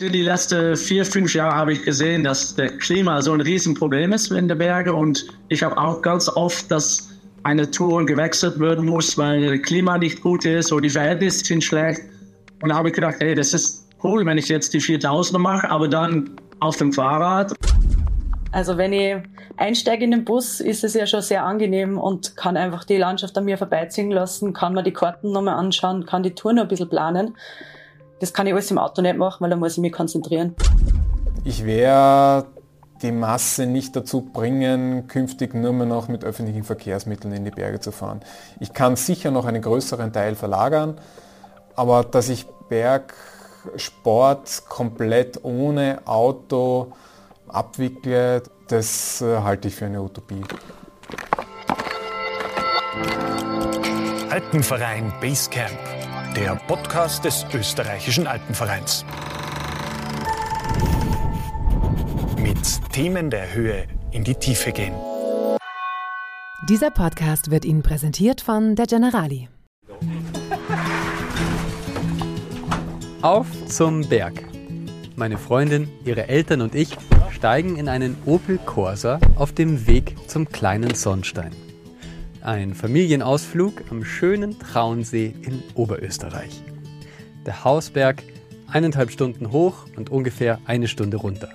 Die letzten vier, fünf Jahre habe ich gesehen, dass das Klima so ein Riesenproblem ist in den Bergen. Und ich habe auch ganz oft, dass eine Tour gewechselt werden muss, weil das Klima nicht gut ist oder die Verhältnisse sind schlecht. Und da habe ich gedacht, hey, das ist cool, wenn ich jetzt die 4000er mache, aber dann auf dem Fahrrad. Also wenn ich einsteige in den Bus, ist es ja schon sehr angenehm und kann einfach die Landschaft an mir vorbeiziehen lassen, kann mir die Karten nochmal anschauen, kann die Tour noch ein bisschen planen. Das kann ich alles im Auto nicht machen, weil da muss ich mich konzentrieren. Ich werde die Masse nicht dazu bringen, künftig nur mehr noch mit öffentlichen Verkehrsmitteln in die Berge zu fahren. Ich kann sicher noch einen größeren Teil verlagern, aber dass ich Bergsport komplett ohne Auto abwickle, das äh, halte ich für eine Utopie. Alpenverein Basecamp, der Podcast des österreichischen Alpenvereins. Mit Themen der Höhe in die Tiefe gehen. Dieser Podcast wird Ihnen präsentiert von der Generali. Auf zum Berg. Meine Freundin, ihre Eltern und ich steigen in einen Opel Corsa auf dem Weg zum kleinen Sonnstein. Ein Familienausflug am schönen Traunsee in Oberösterreich. Der Hausberg eineinhalb Stunden hoch und ungefähr eine Stunde runter.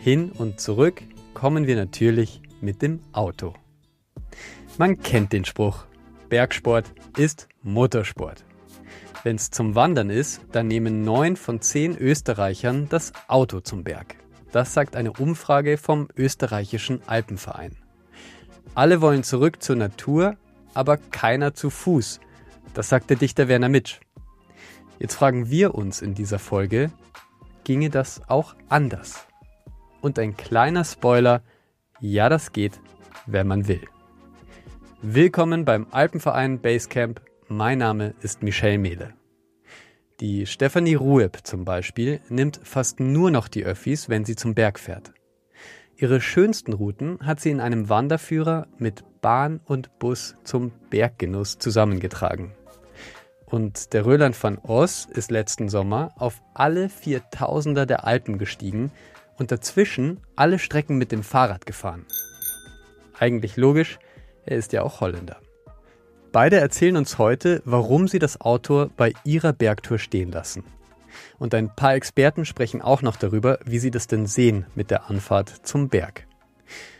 Hin und zurück kommen wir natürlich mit dem Auto. Man kennt den Spruch, Bergsport ist Motorsport. Wenn es zum Wandern ist, dann nehmen neun von zehn Österreichern das Auto zum Berg. Das sagt eine Umfrage vom österreichischen Alpenverein. Alle wollen zurück zur Natur, aber keiner zu Fuß. Das sagt der Dichter Werner Mitsch. Jetzt fragen wir uns in dieser Folge, ginge das auch anders? Und ein kleiner Spoiler, ja, das geht, wenn man will. Willkommen beim Alpenverein Basecamp. Mein Name ist Michelle Mehle. Die Stefanie Rueb zum Beispiel nimmt fast nur noch die Öffis, wenn sie zum Berg fährt. Ihre schönsten Routen hat sie in einem Wanderführer mit Bahn und Bus zum Berggenuss zusammengetragen. Und der Röland van Oss ist letzten Sommer auf alle 4000er der Alpen gestiegen und dazwischen alle Strecken mit dem Fahrrad gefahren. Eigentlich logisch, er ist ja auch Holländer. Beide erzählen uns heute, warum sie das Auto bei ihrer Bergtour stehen lassen. Und ein paar Experten sprechen auch noch darüber, wie sie das denn sehen mit der Anfahrt zum Berg.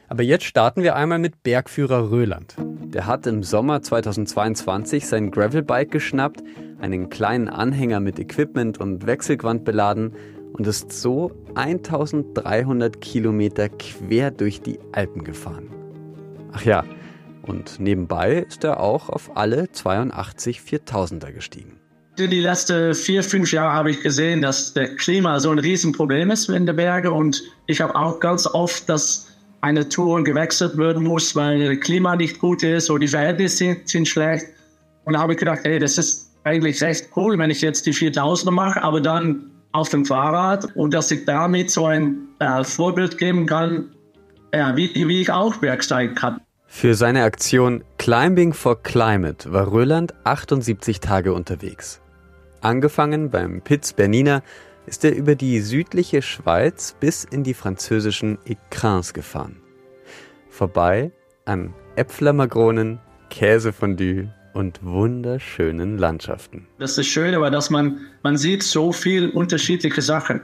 Aber jetzt starten wir einmal mit Bergführer Röland. Der hat im Sommer 2022 sein Gravelbike geschnappt, einen kleinen Anhänger mit Equipment und Wechselgewand beladen und ist so 1300 Kilometer quer durch die Alpen gefahren. Ach ja, und nebenbei ist er auch auf alle 82 4000er gestiegen. Die letzten vier, fünf Jahre habe ich gesehen, dass das Klima so ein Riesenproblem ist in den Bergen. Und ich habe auch ganz oft, dass eine Tour gewechselt werden muss, weil das Klima nicht gut ist oder die Verhältnisse sind, sind schlecht. Und da habe ich gedacht, hey, das ist eigentlich recht cool, wenn ich jetzt die 4000er mache, aber dann auf dem Fahrrad und dass ich damit so ein äh, Vorbild geben kann, ja, wie, wie ich auch bergsteigen kann. Für seine Aktion Climbing for Climate war Röland 78 Tage unterwegs. Angefangen beim Piz Bernina ist er über die südliche Schweiz bis in die französischen Écrins gefahren. Vorbei an Äpflermagronen, Käsefondue und wunderschönen Landschaften. Das ist schön, aber dass man, man sieht so viel unterschiedliche Sachen.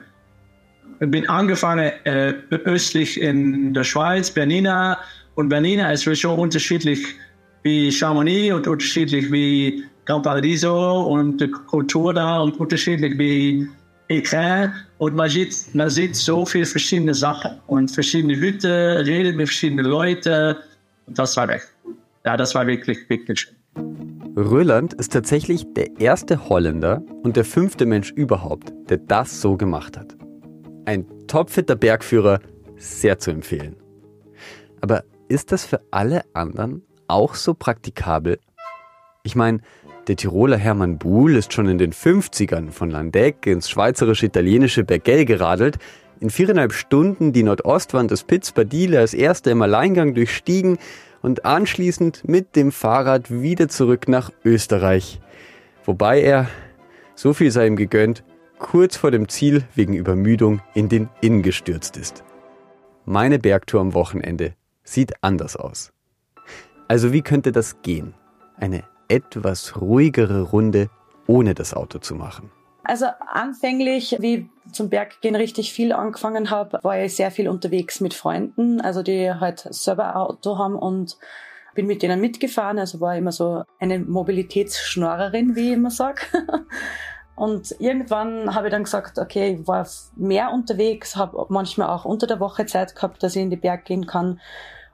Ich bin angefangen äh, östlich in der Schweiz, Bernina, und Bernina ist schon unterschiedlich wie Chamonix und unterschiedlich wie Gran Paradiso und die Kultur da und unterschiedlich wie Ecran. Und man sieht, man sieht so viele verschiedene Sachen und verschiedene Hütte, redet mit verschiedenen Leuten. Und das war weg. Ja, das war wirklich, wirklich schön. Röland ist tatsächlich der erste Holländer und der fünfte Mensch überhaupt, der das so gemacht hat. Ein topfitter Bergführer, sehr zu empfehlen. Aber ist das für alle anderen auch so praktikabel? Ich meine, der Tiroler Hermann Buhl ist schon in den 50ern von Landeck ins schweizerisch-italienische Bergell geradelt, in viereinhalb Stunden die Nordostwand des Piz Badile als erster im Alleingang durchstiegen und anschließend mit dem Fahrrad wieder zurück nach Österreich. Wobei er, so viel sei ihm gegönnt, kurz vor dem Ziel wegen Übermüdung in den Inn gestürzt ist. Meine Bergtour am Wochenende sieht anders aus. Also wie könnte das gehen? Eine etwas ruhigere Runde ohne das Auto zu machen. Also anfänglich, wie zum Berggehen richtig viel angefangen habe, war ich sehr viel unterwegs mit Freunden, also die halt selber ein Auto haben und bin mit denen mitgefahren. Also war immer so eine Mobilitätsschnorrerin, wie ich immer sag. Und irgendwann habe ich dann gesagt, okay, ich war mehr unterwegs, habe manchmal auch unter der Woche Zeit gehabt, dass ich in die Berg gehen kann.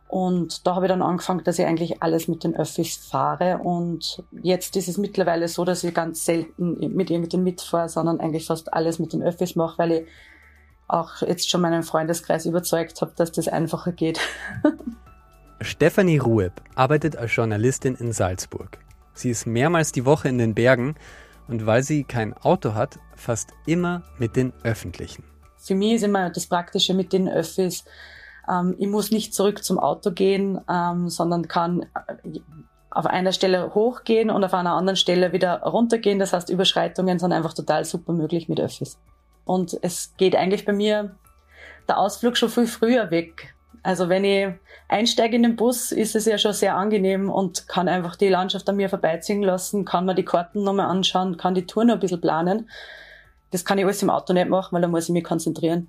Und da habe ich dann angefangen, dass ich eigentlich alles mit den Öffis fahre. Und jetzt ist es mittlerweile so, dass ich ganz selten mit irgendjemandem mitfahre, sondern eigentlich fast alles mit den Öffis mache, weil ich auch jetzt schon meinen Freundeskreis überzeugt habe, dass das einfacher geht. Stefanie Rueb arbeitet als Journalistin in Salzburg. Sie ist mehrmals die Woche in den Bergen und weil sie kein Auto hat, fast immer mit den Öffentlichen. Für mich ist immer das Praktische mit den Öffis, ähm, ich muss nicht zurück zum Auto gehen, ähm, sondern kann äh, auf einer Stelle hochgehen und auf einer anderen Stelle wieder runtergehen. Das heißt, Überschreitungen sind einfach total super möglich mit Öffis. Und es geht eigentlich bei mir der Ausflug schon viel früher weg. Also wenn ich einsteige in den Bus, ist es ja schon sehr angenehm und kann einfach die Landschaft an mir vorbeiziehen lassen, kann mir die Karten nochmal anschauen, kann die Tour noch ein bisschen planen. Das kann ich alles im Auto nicht machen, weil da muss ich mich konzentrieren.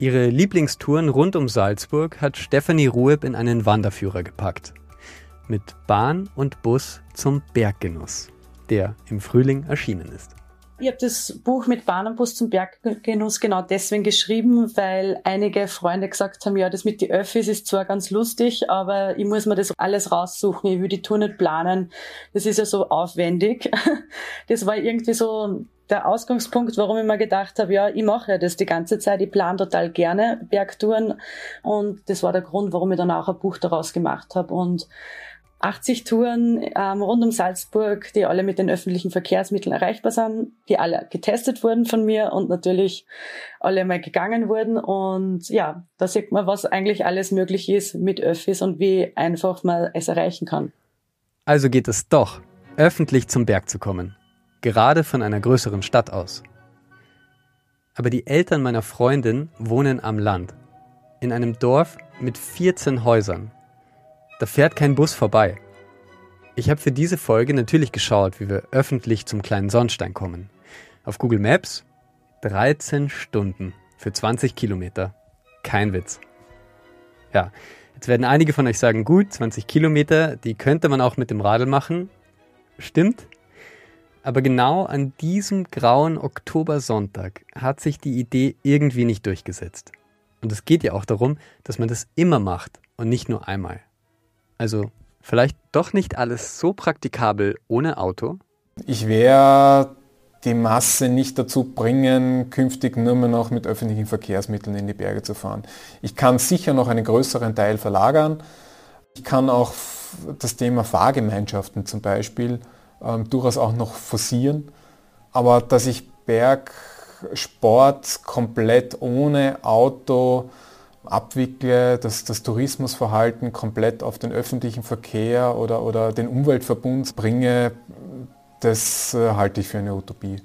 Ihre Lieblingstouren rund um Salzburg hat Stefanie Rueb in einen Wanderführer gepackt. Mit Bahn und Bus zum Berggenuss, der im Frühling erschienen ist. Ich habe das Buch mit Bahn und Bus zum Berggenuss genau deswegen geschrieben, weil einige Freunde gesagt haben, ja, das mit die Öffis ist zwar ganz lustig, aber ich muss mir das alles raussuchen, ich will die Tour nicht planen. Das ist ja so aufwendig. Das war irgendwie so der Ausgangspunkt, warum ich mir gedacht habe, ja, ich mache ja das die ganze Zeit, ich plane total gerne Bergtouren und das war der Grund, warum ich dann auch ein Buch daraus gemacht habe und 80 Touren ähm, rund um Salzburg, die alle mit den öffentlichen Verkehrsmitteln erreichbar sind, die alle getestet wurden von mir und natürlich alle mal gegangen wurden. Und ja, da sieht man, was eigentlich alles möglich ist mit Öffis und wie einfach man es erreichen kann. Also geht es doch, öffentlich zum Berg zu kommen gerade von einer größeren Stadt aus. Aber die Eltern meiner Freundin wohnen am Land, in einem Dorf mit 14 Häusern. Da fährt kein Bus vorbei. Ich habe für diese Folge natürlich geschaut, wie wir öffentlich zum kleinen Sonnstein kommen. Auf Google Maps 13 Stunden für 20 Kilometer. Kein Witz. Ja, jetzt werden einige von euch sagen, gut, 20 Kilometer, die könnte man auch mit dem Radl machen. Stimmt, aber genau an diesem grauen Oktobersonntag hat sich die Idee irgendwie nicht durchgesetzt. Und es geht ja auch darum, dass man das immer macht und nicht nur einmal. Also vielleicht doch nicht alles so praktikabel ohne Auto? Ich werde die Masse nicht dazu bringen, künftig nur mehr noch mit öffentlichen Verkehrsmitteln in die Berge zu fahren. Ich kann sicher noch einen größeren Teil verlagern. Ich kann auch das Thema Fahrgemeinschaften zum Beispiel ähm, durchaus auch noch forcieren. Aber dass ich Bergsport komplett ohne Auto abwickle, dass das Tourismusverhalten komplett auf den öffentlichen Verkehr oder, oder den Umweltverbund bringe, das äh, halte ich für eine Utopie.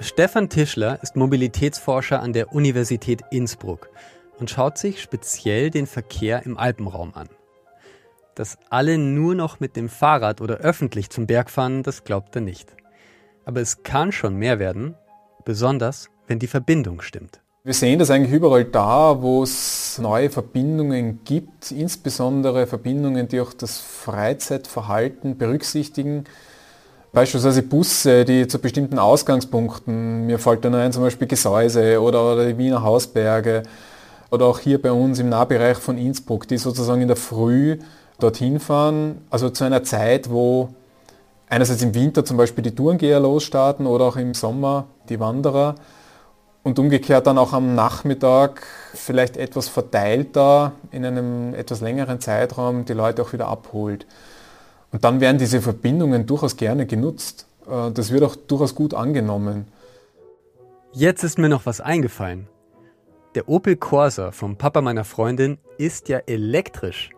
Stefan Tischler ist Mobilitätsforscher an der Universität Innsbruck und schaut sich speziell den Verkehr im Alpenraum an. Dass alle nur noch mit dem Fahrrad oder öffentlich zum Berg fahren, das glaubt er nicht. Aber es kann schon mehr werden, besonders wenn die Verbindung stimmt. Wir sehen das eigentlich überall da, wo es neue Verbindungen gibt, insbesondere Verbindungen, die auch das Freizeitverhalten berücksichtigen. Beispielsweise Busse, die zu bestimmten Ausgangspunkten, mir fällt da nur ein zum Beispiel Gesäuse oder, oder die Wiener Hausberge oder auch hier bei uns im Nahbereich von Innsbruck, die sozusagen in der Früh dorthin fahren, also zu einer Zeit, wo einerseits im Winter zum Beispiel die Tourengeher losstarten oder auch im Sommer die Wanderer und umgekehrt dann auch am Nachmittag vielleicht etwas verteilter in einem etwas längeren Zeitraum die Leute auch wieder abholt. Und dann werden diese Verbindungen durchaus gerne genutzt. Äh, das wird auch durchaus gut angenommen. Jetzt ist mir noch was eingefallen. Der Opel Corsa vom Papa meiner Freundin ist ja elektrisch.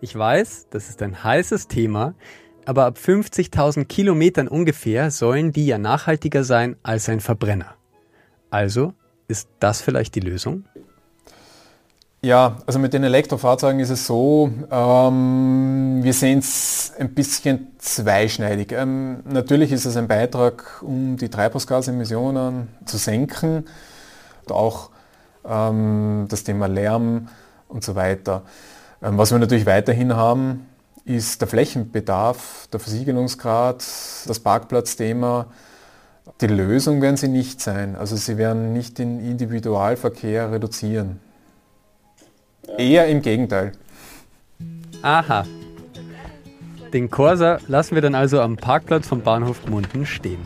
Ich weiß, das ist ein heißes Thema, aber ab 50.000 Kilometern ungefähr sollen die ja nachhaltiger sein als ein Verbrenner. Also ist das vielleicht die Lösung? Ja, also mit den Elektrofahrzeugen ist es so, ähm, wir sehen es ein bisschen zweischneidig. Ähm, natürlich ist es ein Beitrag, um die Treibhausgasemissionen zu senken, auch ähm, das Thema Lärm und so weiter. Ähm, was wir natürlich weiterhin haben, ist der Flächenbedarf, der Versiegelungsgrad, das Parkplatzthema. Die Lösung werden sie nicht sein. Also sie werden nicht den Individualverkehr reduzieren. Eher im Gegenteil. Aha. Den Corsa lassen wir dann also am Parkplatz vom Bahnhof Gmunden stehen.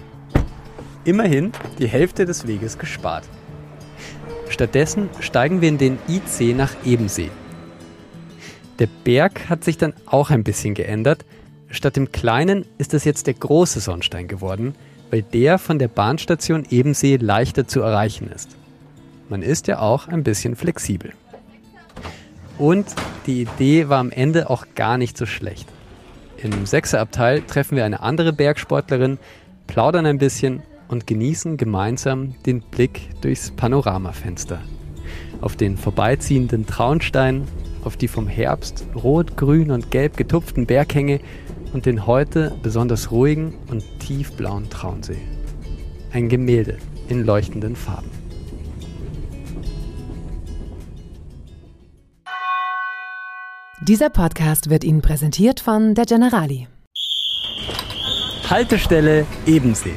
Immerhin die Hälfte des Weges gespart. Stattdessen steigen wir in den IC nach Ebensee. Der Berg hat sich dann auch ein bisschen geändert. Statt dem kleinen ist es jetzt der große Sonnstein geworden, weil der von der Bahnstation Ebensee leichter zu erreichen ist. Man ist ja auch ein bisschen flexibel. Und die Idee war am Ende auch gar nicht so schlecht. Im Sechserabteil treffen wir eine andere Bergsportlerin, plaudern ein bisschen und genießen gemeinsam den Blick durchs Panoramafenster. Auf den vorbeiziehenden Traunstein, auf die vom Herbst rot, grün und gelb getupften Berghänge und den heute besonders ruhigen und tiefblauen Traunsee. Ein Gemälde in leuchtenden Farben. Dieser Podcast wird Ihnen präsentiert von der Generali. Haltestelle Ebensee.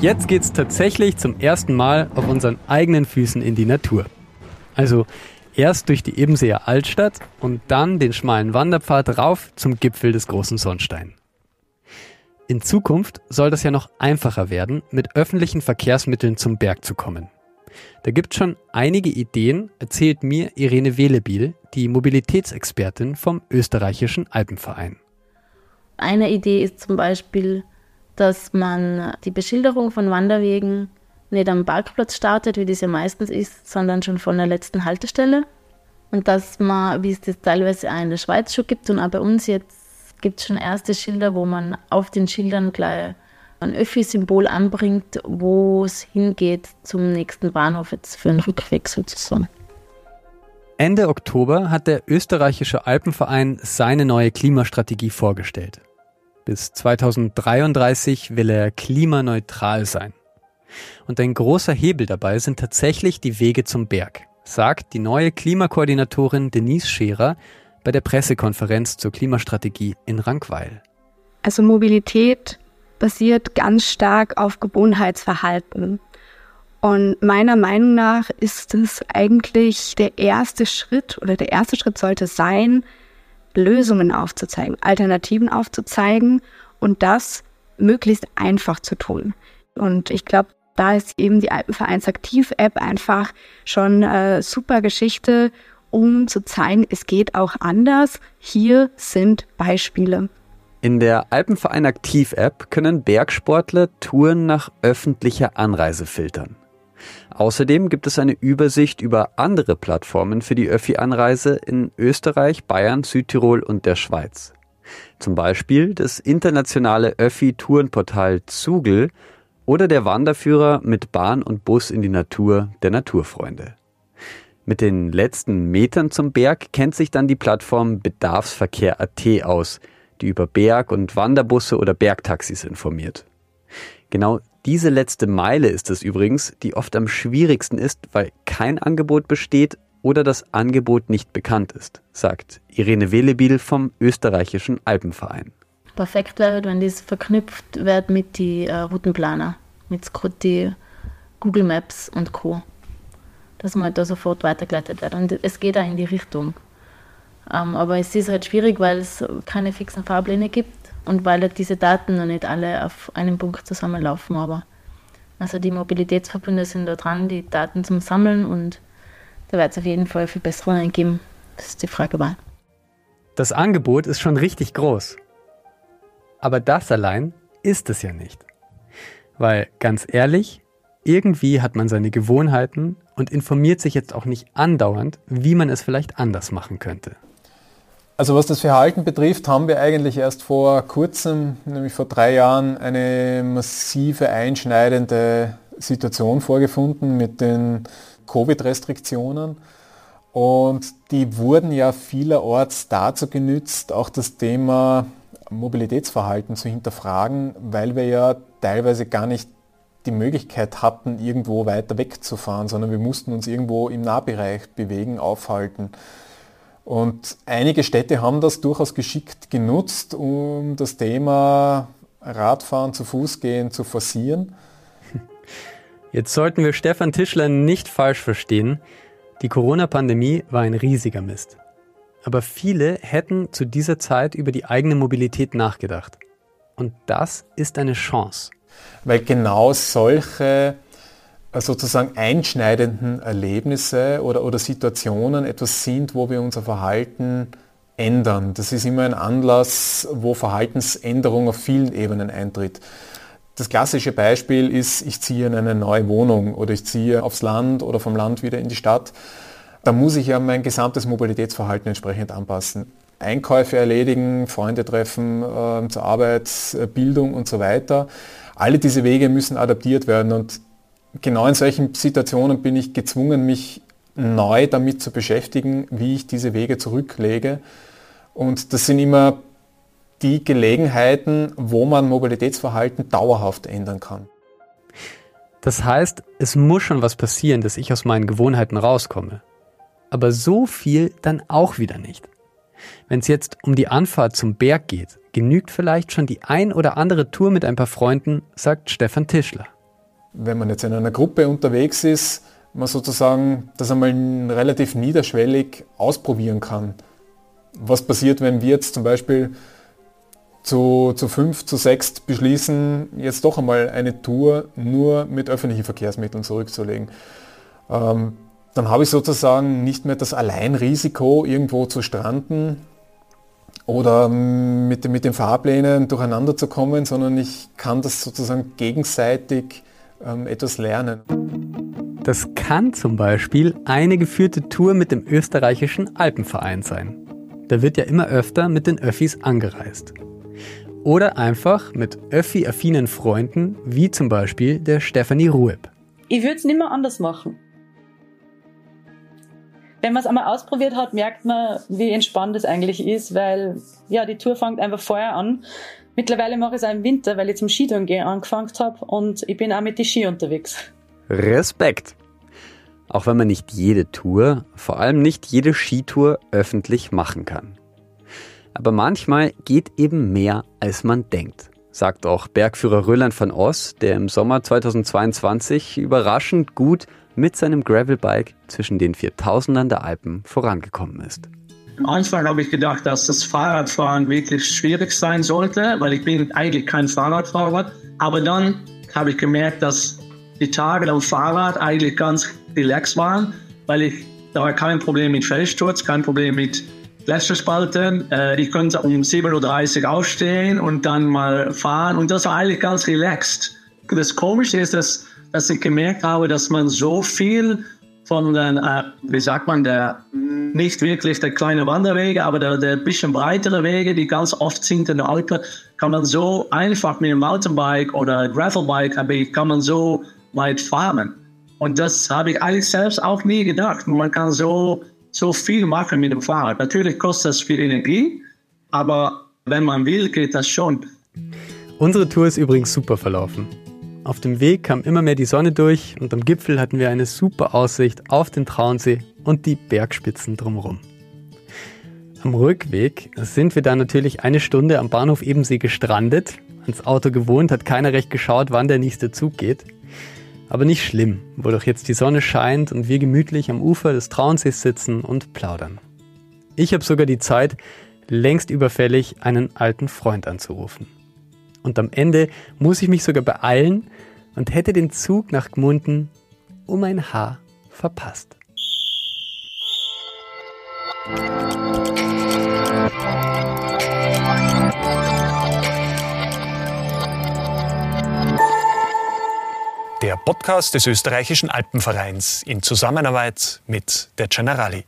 Jetzt geht's tatsächlich zum ersten Mal auf unseren eigenen Füßen in die Natur. Also erst durch die Ebenseer Altstadt und dann den schmalen Wanderpfad rauf zum Gipfel des großen Sonnstein. In Zukunft soll das ja noch einfacher werden, mit öffentlichen Verkehrsmitteln zum Berg zu kommen. Da gibt schon einige Ideen, erzählt mir Irene Welebiel, die Mobilitätsexpertin vom österreichischen Alpenverein. Eine Idee ist zum Beispiel, dass man die Beschilderung von Wanderwegen nicht am Parkplatz startet, wie das ja meistens ist, sondern schon von der letzten Haltestelle. Und dass man, wie es das teilweise auch in der Schweiz schon gibt und auch bei uns jetzt, gibt es schon erste Schilder, wo man auf den Schildern gleich ein Öffi-Symbol anbringt, wo es hingeht zum nächsten Bahnhof jetzt für einen Rückweg sozusagen. Ende Oktober hat der österreichische Alpenverein seine neue Klimastrategie vorgestellt. Bis 2033 will er klimaneutral sein. Und ein großer Hebel dabei sind tatsächlich die Wege zum Berg, sagt die neue Klimakoordinatorin Denise Scherer bei der Pressekonferenz zur Klimastrategie in Rankweil. Also Mobilität basiert ganz stark auf Gewohnheitsverhalten. Und meiner Meinung nach ist es eigentlich der erste Schritt oder der erste Schritt sollte sein, Lösungen aufzuzeigen, Alternativen aufzuzeigen und das möglichst einfach zu tun. Und ich glaube, da ist eben die Alpenvereinsaktiv-App einfach schon eine super Geschichte, um zu zeigen, es geht auch anders. Hier sind Beispiele. In der Alpenverein Aktiv App können Bergsportler Touren nach öffentlicher Anreise filtern. Außerdem gibt es eine Übersicht über andere Plattformen für die Öffi-Anreise in Österreich, Bayern, Südtirol und der Schweiz. Zum Beispiel das internationale Öffi-Tourenportal Zugel oder der Wanderführer mit Bahn und Bus in die Natur der Naturfreunde. Mit den letzten Metern zum Berg kennt sich dann die Plattform Bedarfsverkehr.at aus, die über Berg- und Wanderbusse oder Bergtaxis informiert. Genau diese letzte Meile ist es übrigens, die oft am schwierigsten ist, weil kein Angebot besteht oder das Angebot nicht bekannt ist, sagt Irene Welebiel vom österreichischen Alpenverein. Perfekt wäre, wenn das verknüpft wird mit den äh, Routenplaner, mit die Google Maps und Co. Dass man da sofort weitergeleitet wird. Und es geht auch in die Richtung. Ähm, aber es ist halt schwierig, weil es keine fixen Fahrpläne gibt und weil halt diese Daten noch nicht alle auf einem Punkt zusammenlaufen. Aber also die Mobilitätsverbünde sind da dran, die Daten zum Sammeln und da wird es auf jeden Fall viel Besserungen geben. Das ist die Frage. Das Angebot ist schon richtig groß. Aber das allein ist es ja nicht. Weil, ganz ehrlich, irgendwie hat man seine Gewohnheiten und informiert sich jetzt auch nicht andauernd, wie man es vielleicht anders machen könnte. Also was das Verhalten betrifft, haben wir eigentlich erst vor kurzem, nämlich vor drei Jahren, eine massive einschneidende Situation vorgefunden mit den Covid-Restriktionen. Und die wurden ja vielerorts dazu genützt, auch das Thema Mobilitätsverhalten zu hinterfragen, weil wir ja teilweise gar nicht die Möglichkeit hatten, irgendwo weiter wegzufahren, sondern wir mussten uns irgendwo im Nahbereich bewegen, aufhalten. Und einige Städte haben das durchaus geschickt genutzt, um das Thema Radfahren, zu Fuß gehen zu forcieren. Jetzt sollten wir Stefan Tischler nicht falsch verstehen. Die Corona-Pandemie war ein riesiger Mist. Aber viele hätten zu dieser Zeit über die eigene Mobilität nachgedacht. Und das ist eine Chance. Weil genau solche äh, sozusagen einschneidenden Erlebnisse oder, oder Situationen etwas sind, wo wir unser Verhalten ändern. Das ist immer ein Anlass, wo Verhaltensänderung auf vielen Ebenen eintritt. Das klassische Beispiel ist, ich ziehe in eine neue Wohnung oder ich ziehe aufs Land oder vom Land wieder in die Stadt. Da muss ich ja mein gesamtes Mobilitätsverhalten entsprechend anpassen. Einkäufe erledigen, Freunde treffen, äh, zur Arbeit, äh, Bildung und so weiter. Alle diese Wege müssen adaptiert werden und genau in solchen Situationen bin ich gezwungen, mich neu damit zu beschäftigen, wie ich diese Wege zurücklege. Und das sind immer die Gelegenheiten, wo man Mobilitätsverhalten dauerhaft ändern kann. Das heißt, es muss schon was passieren, dass ich aus meinen Gewohnheiten rauskomme. Aber so viel dann auch wieder nicht. Wenn es jetzt um die Anfahrt zum Berg geht, genügt vielleicht schon die ein oder andere Tour mit ein paar Freunden, sagt Stefan Tischler. Wenn man jetzt in einer Gruppe unterwegs ist, man sozusagen das einmal relativ niederschwellig ausprobieren kann. Was passiert, wenn wir jetzt zum Beispiel zu, zu fünf, zu sechs beschließen, jetzt doch einmal eine Tour nur mit öffentlichen Verkehrsmitteln zurückzulegen. Ähm, dann habe ich sozusagen nicht mehr das Alleinrisiko, irgendwo zu stranden oder mit, mit den Fahrplänen durcheinander zu kommen, sondern ich kann das sozusagen gegenseitig ähm, etwas lernen. Das kann zum Beispiel eine geführte Tour mit dem österreichischen Alpenverein sein. Da wird ja immer öfter mit den Öffis angereist. Oder einfach mit Öffi-affinen Freunden, wie zum Beispiel der Stefanie Rueb. Ich würde es nicht mehr anders machen. Wenn man es einmal ausprobiert hat, merkt man, wie entspannt es eigentlich ist, weil ja, die Tour fängt einfach vorher an. Mittlerweile mache ich es auch im Winter, weil ich zum Skitouren gehen angefangen habe und ich bin auch mit den Ski unterwegs. Respekt! Auch wenn man nicht jede Tour, vor allem nicht jede Skitour öffentlich machen kann. Aber manchmal geht eben mehr, als man denkt, sagt auch Bergführer Röland von Oss, der im Sommer 2022 überraschend gut mit seinem Gravelbike zwischen den 4000ern der Alpen vorangekommen ist. Am Anfang habe ich gedacht, dass das Fahrradfahren wirklich schwierig sein sollte, weil ich bin eigentlich kein Fahrradfahrer. Aber dann habe ich gemerkt, dass die Tage am Fahrrad eigentlich ganz relaxed waren, weil ich da war kein Problem mit Felssturz, kein Problem mit Gletscherspalten. Äh, ich konnte um 7.30 Uhr aufstehen und dann mal fahren und das war eigentlich ganz relaxed. Das Komische ist, dass, dass ich gemerkt habe, dass man so viel von den, äh, wie sagt man, der nicht wirklich der kleine Wanderwege, aber der, der bisschen breitere Wege, die ganz oft sind in der Alpen, kann man so einfach mit einem Mountainbike oder Gravelbike, kann man so weit fahren. Und das habe ich eigentlich selbst auch nie gedacht. Man kann so so viel machen mit dem Fahrrad. Natürlich kostet das viel Energie, aber wenn man will, geht das schon. Unsere Tour ist übrigens super verlaufen. Auf dem Weg kam immer mehr die Sonne durch und am Gipfel hatten wir eine super Aussicht auf den Traunsee und die Bergspitzen drumherum. Am Rückweg sind wir dann natürlich eine Stunde am Bahnhof Ebensee gestrandet. Ans Auto gewohnt, hat keiner recht geschaut, wann der nächste Zug geht. Aber nicht schlimm, wo doch jetzt die Sonne scheint und wir gemütlich am Ufer des Trauensees sitzen und plaudern. Ich habe sogar die Zeit, längst überfällig einen alten Freund anzurufen. Und am Ende muss ich mich sogar beeilen und hätte den Zug nach Gmunden um ein Haar verpasst. Der Podcast des österreichischen Alpenvereins in Zusammenarbeit mit der Generali.